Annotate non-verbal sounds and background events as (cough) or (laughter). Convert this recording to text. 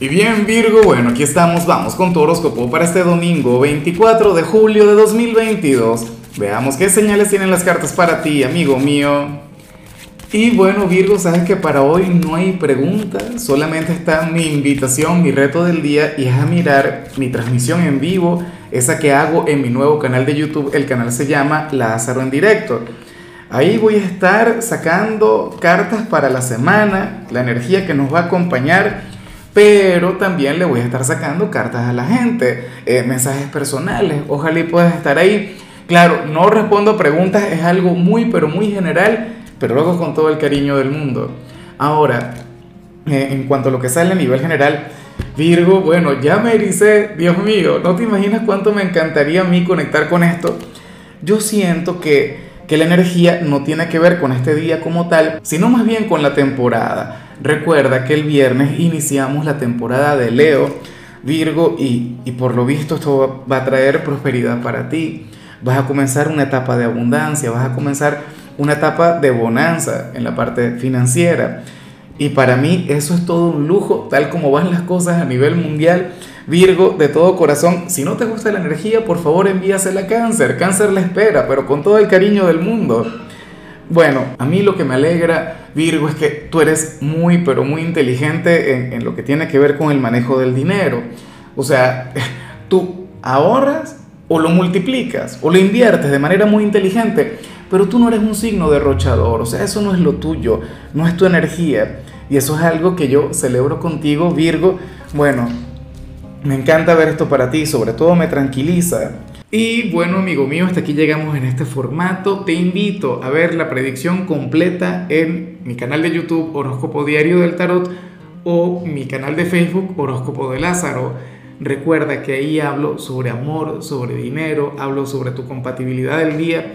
Y bien Virgo, bueno, aquí estamos, vamos con tu horóscopo para este domingo 24 de julio de 2022. Veamos qué señales tienen las cartas para ti, amigo mío. Y bueno Virgo, sabes que para hoy no hay preguntas, solamente está mi invitación, mi reto del día y es a mirar mi transmisión en vivo, esa que hago en mi nuevo canal de YouTube, el canal se llama Lázaro en directo. Ahí voy a estar sacando cartas para la semana, la energía que nos va a acompañar pero también le voy a estar sacando cartas a la gente, eh, mensajes personales, ojalá y puedas estar ahí. Claro, no respondo preguntas, es algo muy, pero muy general, pero luego con todo el cariño del mundo. Ahora, eh, en cuanto a lo que sale a nivel general, Virgo, bueno, ya me dice, Dios mío, no te imaginas cuánto me encantaría a mí conectar con esto. Yo siento que, que la energía no tiene que ver con este día como tal, sino más bien con la temporada. Recuerda que el viernes iniciamos la temporada de Leo, Virgo, y, por lo visto esto va a traer prosperidad para ti. Vas a comenzar una etapa de abundancia, vas a comenzar una etapa de bonanza en la parte financiera. Y para mí eso es todo un lujo, tal como van las cosas a nivel mundial. Virgo, de todo corazón, si no te gusta la energía, por favor envíasela a cáncer. Cáncer la espera, pero con todo el cariño del mundo. Bueno, a mí lo que me alegra, Virgo, es que tú eres muy, pero muy inteligente en, lo que tiene que ver con el manejo del dinero. O sea, (laughs) tú ahorras o lo multiplicas o lo inviertes de manera muy inteligente, pero tú no eres un signo derrochador, o sea, eso no es lo tuyo, no es tu energía. Y eso es algo que yo celebro contigo, Virgo. Bueno, me encanta ver esto para ti, sobre todo me tranquiliza y bueno, amigo mío, hasta aquí llegamos en este formato. Te invito a ver la predicción completa en mi canal de YouTube Horóscopo Diario del Tarot o mi canal de Facebook Horóscopo de Lázaro. Recuerda que ahí hablo sobre amor, sobre dinero, hablo sobre tu compatibilidad del día.